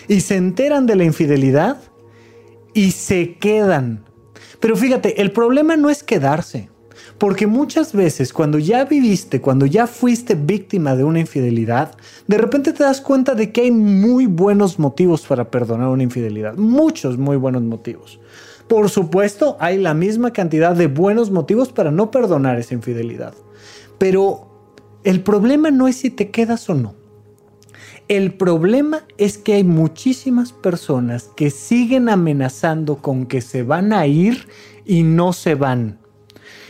y se enteran de la infidelidad y se quedan. Pero fíjate, el problema no es quedarse. Porque muchas veces cuando ya viviste, cuando ya fuiste víctima de una infidelidad, de repente te das cuenta de que hay muy buenos motivos para perdonar una infidelidad. Muchos muy buenos motivos. Por supuesto, hay la misma cantidad de buenos motivos para no perdonar esa infidelidad. Pero el problema no es si te quedas o no. El problema es que hay muchísimas personas que siguen amenazando con que se van a ir y no se van.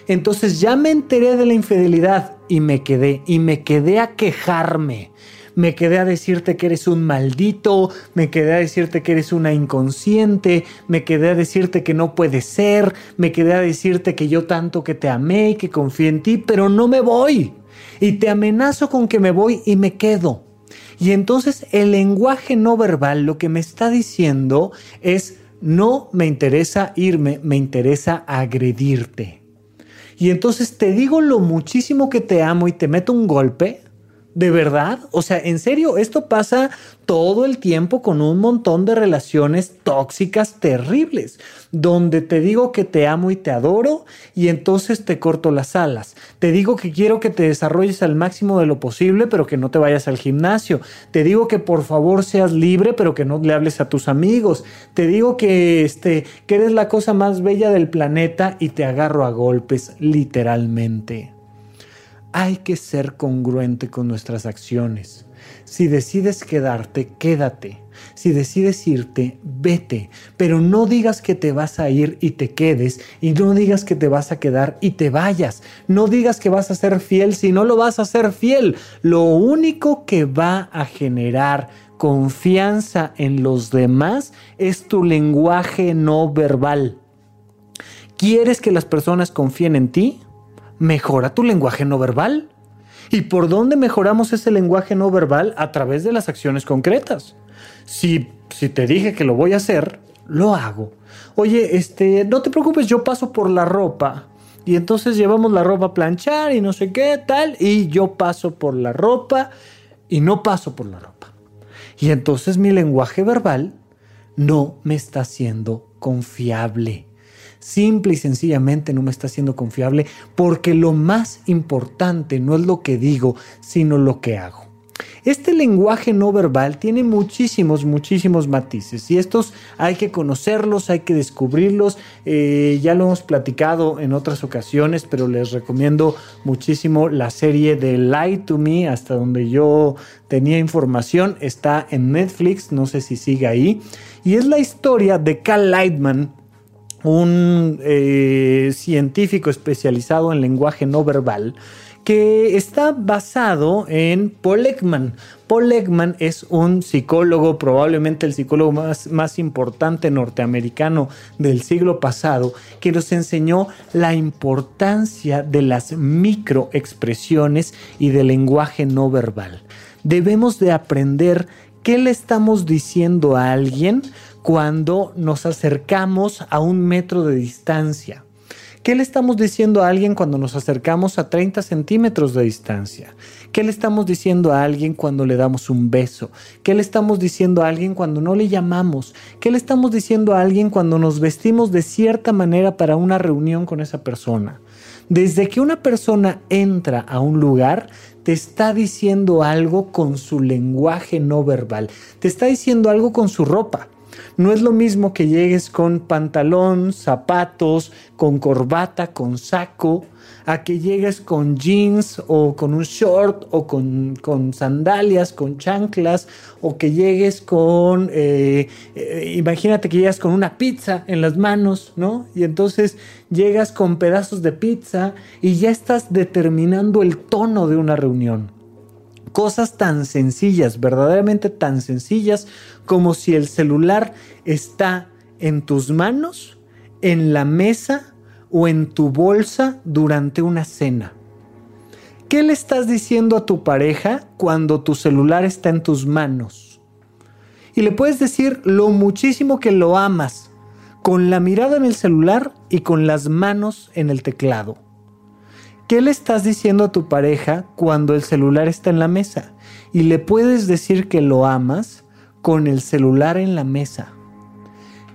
Entonces ya me enteré de la infidelidad y me quedé, y me quedé a quejarme. Me quedé a decirte que eres un maldito, me quedé a decirte que eres una inconsciente, me quedé a decirte que no puede ser, me quedé a decirte que yo tanto que te amé y que confié en ti, pero no me voy. Y te amenazo con que me voy y me quedo. Y entonces el lenguaje no verbal lo que me está diciendo es, no me interesa irme, me interesa agredirte. Y entonces te digo lo muchísimo que te amo y te meto un golpe ¿De verdad? O sea, en serio, esto pasa todo el tiempo con un montón de relaciones tóxicas terribles, donde te digo que te amo y te adoro y entonces te corto las alas. Te digo que quiero que te desarrolles al máximo de lo posible, pero que no te vayas al gimnasio. Te digo que por favor seas libre, pero que no le hables a tus amigos. Te digo que este que eres la cosa más bella del planeta y te agarro a golpes literalmente hay que ser congruente con nuestras acciones. Si decides quedarte, quédate. Si decides irte, vete. Pero no digas que te vas a ir y te quedes. Y no digas que te vas a quedar y te vayas. No digas que vas a ser fiel si no lo vas a ser fiel. Lo único que va a generar confianza en los demás es tu lenguaje no verbal. ¿Quieres que las personas confíen en ti? Mejora tu lenguaje no verbal. ¿Y por dónde mejoramos ese lenguaje no verbal? A través de las acciones concretas. Si, si te dije que lo voy a hacer, lo hago. Oye, este, no te preocupes, yo paso por la ropa. Y entonces llevamos la ropa a planchar y no sé qué tal. Y yo paso por la ropa y no paso por la ropa. Y entonces mi lenguaje verbal no me está siendo confiable simple y sencillamente no me está siendo confiable porque lo más importante no es lo que digo, sino lo que hago. Este lenguaje no verbal tiene muchísimos, muchísimos matices y estos hay que conocerlos, hay que descubrirlos. Eh, ya lo hemos platicado en otras ocasiones, pero les recomiendo muchísimo la serie de Lie to Me, hasta donde yo tenía información. Está en Netflix, no sé si sigue ahí. Y es la historia de Cal Lightman, un eh, científico especializado en lenguaje no verbal que está basado en Paul Ekman. Paul Ekman es un psicólogo, probablemente el psicólogo más, más, importante norteamericano del siglo pasado, que nos enseñó la importancia de las microexpresiones y del lenguaje no verbal. Debemos de aprender qué le estamos diciendo a alguien cuando nos acercamos a un metro de distancia. ¿Qué le estamos diciendo a alguien cuando nos acercamos a 30 centímetros de distancia? ¿Qué le estamos diciendo a alguien cuando le damos un beso? ¿Qué le estamos diciendo a alguien cuando no le llamamos? ¿Qué le estamos diciendo a alguien cuando nos vestimos de cierta manera para una reunión con esa persona? Desde que una persona entra a un lugar, te está diciendo algo con su lenguaje no verbal, te está diciendo algo con su ropa. No es lo mismo que llegues con pantalón, zapatos, con corbata, con saco, a que llegues con jeans o con un short o con, sandalias, con chanclas, o que llegues con, eh, eh, imagínate que llegas con una pizza en las manos, ¿no? Y entonces llegas con pedazos de pizza y ya estás determinando el tono de una reunión cosas tan sencillas, verdaderamente tan sencillas, como si el celular está en tus manos, en la mesa o en tu bolsa durante una cena. ¿Qué le estás diciendo a tu pareja cuando tu celular está en tus manos? Y le puedes decir lo muchísimo que lo amas, con la mirada en el celular y con las manos en el teclado. ¿Qué le estás diciendo a tu pareja cuando el celular está en la mesa? Y le puedes decir que lo amas con el celular en la mesa.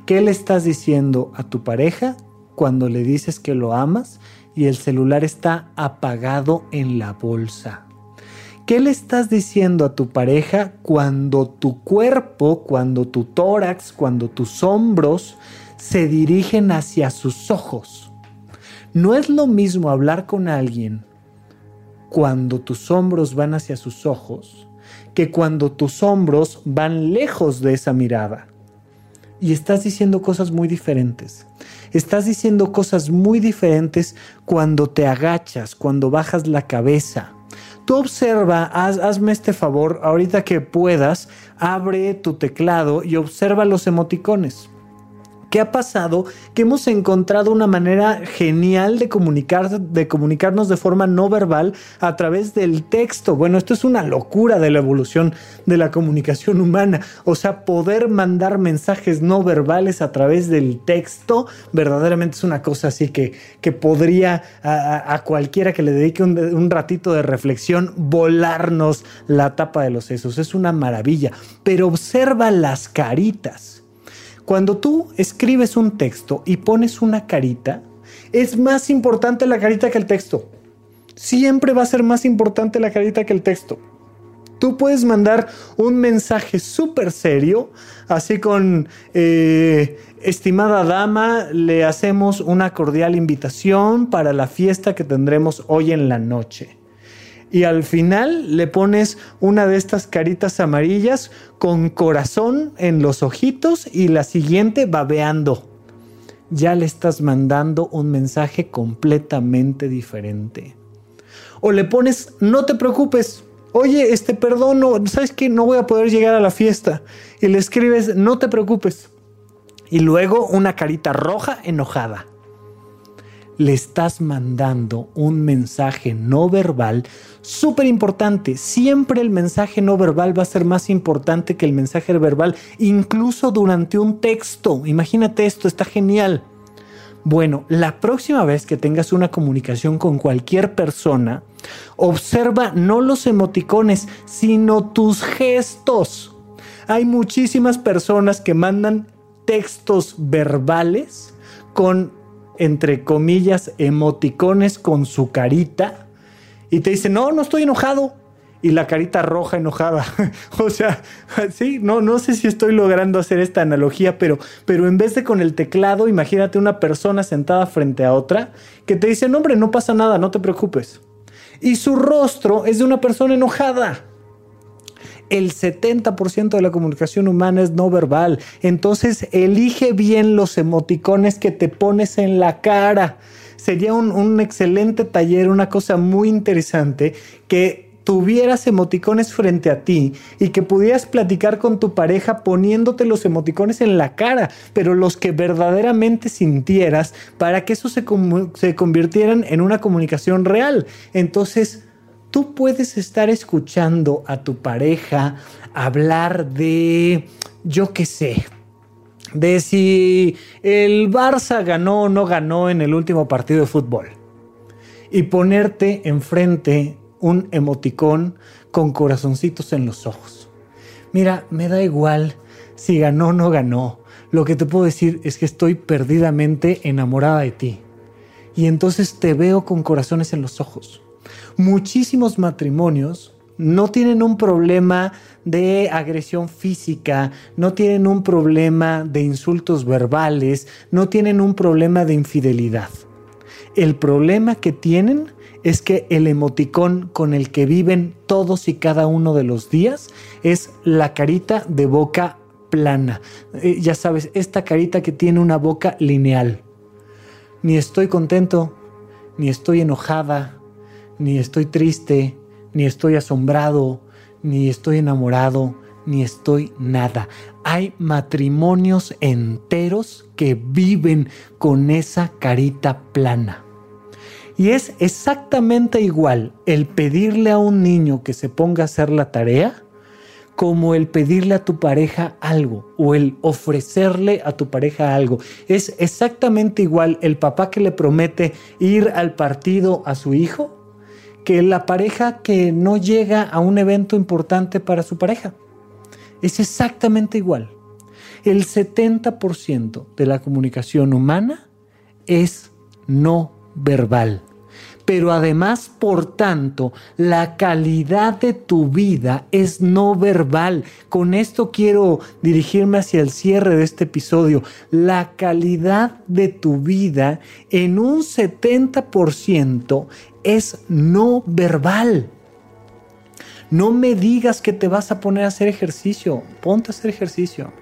¿Qué le estás diciendo a tu pareja cuando le dices que lo amas y el celular está apagado en la bolsa? ¿Qué le estás diciendo a tu pareja cuando tu cuerpo, cuando tu tórax, cuando tus hombros se dirigen hacia sus ojos? No es lo mismo hablar con alguien cuando tus hombros van hacia sus ojos que cuando tus hombros van lejos de esa mirada. Y estás diciendo cosas muy diferentes. Estás diciendo cosas muy diferentes cuando te agachas, cuando bajas la cabeza. Tú observa, hazme este favor, ahorita que puedas, abre tu teclado y observa los emoticones. ¿Qué ha pasado? Que hemos encontrado una manera genial de, comunicar, de comunicarnos de forma no verbal a través del texto. Bueno, esto es una locura de la evolución de la comunicación humana. O sea, poder mandar mensajes no verbales a través del texto verdaderamente es una cosa así que, que podría a, cualquiera que le dedique un, un ratito de reflexión volarnos la tapa de los sesos. Es una maravilla. Pero observa las caritas cuando tú escribes un texto y pones una carita, es más importante la carita que el texto. Siempre va a ser más importante la carita que el texto. Tú puedes mandar un mensaje súper serio, así con, eh, estimada dama, le hacemos una cordial invitación para la fiesta que tendremos hoy en la noche y al final le pones una de estas caritas amarillas con corazón en los ojitos y la siguiente babeando. Ya le estás mandando un mensaje completamente diferente. O le pones, no te preocupes, oye, este perdón, no, sabes que no voy a poder llegar a la fiesta. Y le escribes, no te preocupes. Y luego una carita roja enojada le estás mandando un mensaje no verbal súper importante. Siempre el mensaje no verbal va a ser más importante que el mensaje verbal, incluso durante un texto. Imagínate esto, está genial. Bueno, la próxima vez que tengas una comunicación con cualquier persona, observa no los emoticones, sino tus gestos. Hay muchísimas personas que mandan textos verbales con entre comillas, emoticones con su carita y te dice, no, no estoy enojado. y la carita roja enojada. o sea, sí, no, no sé si estoy logrando hacer esta analogía, pero, pero en vez de con el teclado, imagínate una persona sentada frente a otra que te dice, no, hombre, no pasa nada, no te preocupes. Y su rostro es de una persona enojada. El 70% de la comunicación humana es no verbal. Entonces, elige bien los emoticones que te pones en la cara. Sería un, un excelente taller, una cosa muy interesante que tuvieras emoticones frente a ti y que pudieras platicar con tu pareja poniéndote los emoticones en la cara, pero los que verdaderamente sintieras para que eso se, se convirtieran en una comunicación real. Entonces, tú puedes estar escuchando a tu pareja hablar de, yo qué sé, de si el Barça ganó o no ganó en el último partido de fútbol. Y ponerte enfrente un emoticón con corazoncitos en los ojos. Mira, me da igual si ganó o no ganó. Lo que te puedo decir es que estoy perdidamente enamorada de ti. Y entonces te veo con corazones en los ojos. Muchísimos matrimonios no tienen un problema de agresión física, no tienen un problema de insultos verbales, no tienen un problema de infidelidad. El problema que tienen es que el emoticón con el que viven todos y cada uno de los días es la carita de boca plana. Eh, ya sabes, esta carita que tiene una boca lineal. Ni estoy contento, ni estoy enojada, ni estoy triste, ni estoy asombrado, ni estoy enamorado, ni estoy nada. Hay matrimonios enteros que viven con esa carita plana. Y es exactamente igual el pedirle a un niño que se ponga a hacer la tarea como el pedirle a tu pareja algo o el ofrecerle a tu pareja algo. Es exactamente igual el papá que le promete ir al partido a su hijo que la pareja que no llega a un evento importante para su pareja. Es exactamente igual. El 70% de la comunicación humana es no verbal pero además, por tanto, la calidad de tu vida es no verbal. Con esto quiero dirigirme hacia el cierre de este episodio. La calidad de tu vida en un 70% es no verbal. No me digas que te vas a poner a hacer ejercicio, ponte a hacer ejercicio.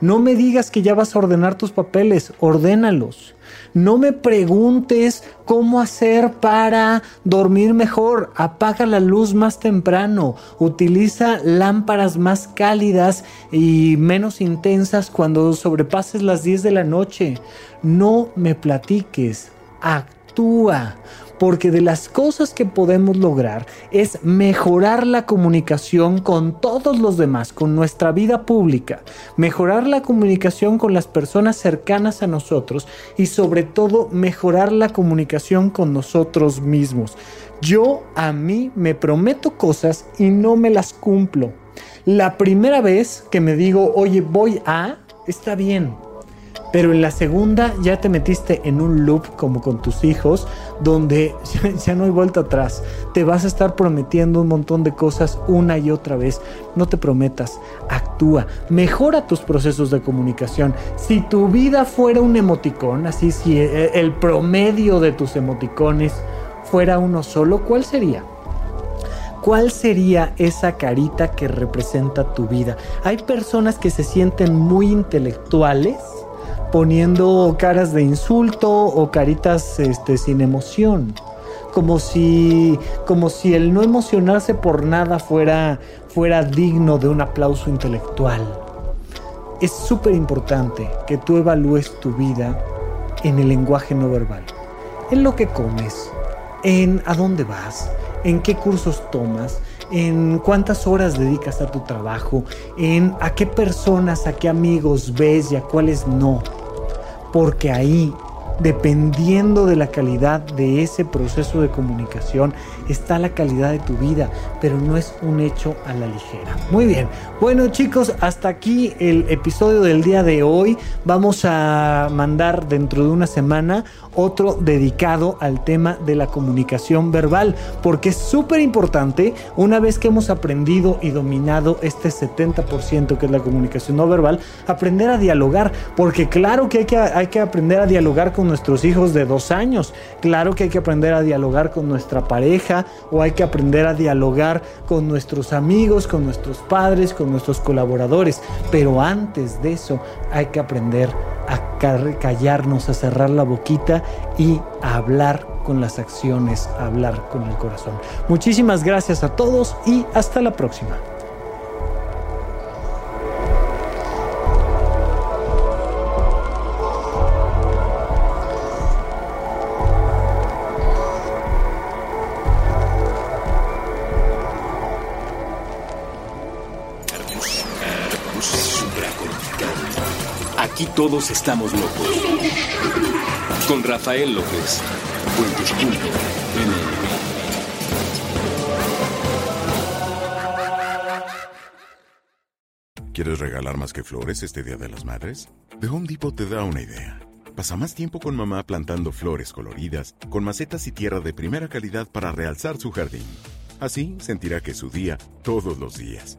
No me digas que ya vas a ordenar tus papeles, ordénalos. No me preguntes cómo hacer para dormir mejor. Apaga la luz más temprano. Utiliza lámparas más cálidas y menos intensas cuando sobrepases las 10 de la noche. No me platiques. Actúa porque de las cosas que podemos lograr es mejorar la comunicación con todos los demás, con nuestra vida pública, mejorar la comunicación con las personas cercanas a nosotros y sobre todo mejorar la comunicación con nosotros mismos. Yo a mí me prometo cosas y no me las cumplo. La primera vez que me digo, oye, voy a, está bien, pero en la segunda ya te metiste en un loop como con tus hijos, donde ya no hay vuelta atrás. Te vas a estar prometiendo un montón de cosas una y otra vez. No te prometas, actúa, mejora tus procesos de comunicación. Si tu vida fuera un emoticón, así si eh, el promedio de tus emoticones fuera uno solo, ¿cuál sería? ¿Cuál sería esa carita que representa tu vida? Hay personas que se sienten muy intelectuales poniendo caras de insulto o caritas este, sin emoción. Como si, como si el no emocionarse por nada fuera, fuera digno de un aplauso intelectual. Es súper importante que tú evalúes tu vida en el lenguaje no verbal, en lo que comes, en a dónde vas, en qué cursos tomas, en cuántas horas dedicas a tu trabajo, en a qué personas, a qué amigos ves y a cuáles no porque ahí Dependiendo de la calidad de ese proceso de comunicación está la calidad de tu vida, pero no es un hecho a la ligera. Muy bien, bueno chicos, hasta aquí el episodio del día de hoy. Vamos a mandar dentro de una semana otro dedicado al tema de la comunicación verbal, porque es súper importante una vez que hemos aprendido y dominado este 70% que es la comunicación no verbal, aprender a dialogar, porque claro que hay que, hay que aprender a dialogar con nuestros hijos de dos años, claro que hay que aprender a dialogar con nuestra pareja o hay que aprender a dialogar con nuestros amigos, con nuestros padres, con nuestros colaboradores, pero antes de eso hay que aprender a callarnos, a cerrar la boquita y a hablar con las acciones, hablar con el corazón. Muchísimas gracias a todos y hasta la próxima. Aquí todos estamos locos. Con Rafael López. ¿Quieres regalar más que flores este Día de las Madres? The Home Depot te da una idea. Pasa más tiempo con mamá plantando flores coloridas, con macetas y tierra de primera calidad para realzar su jardín. Así sentirá que es su día todos los días.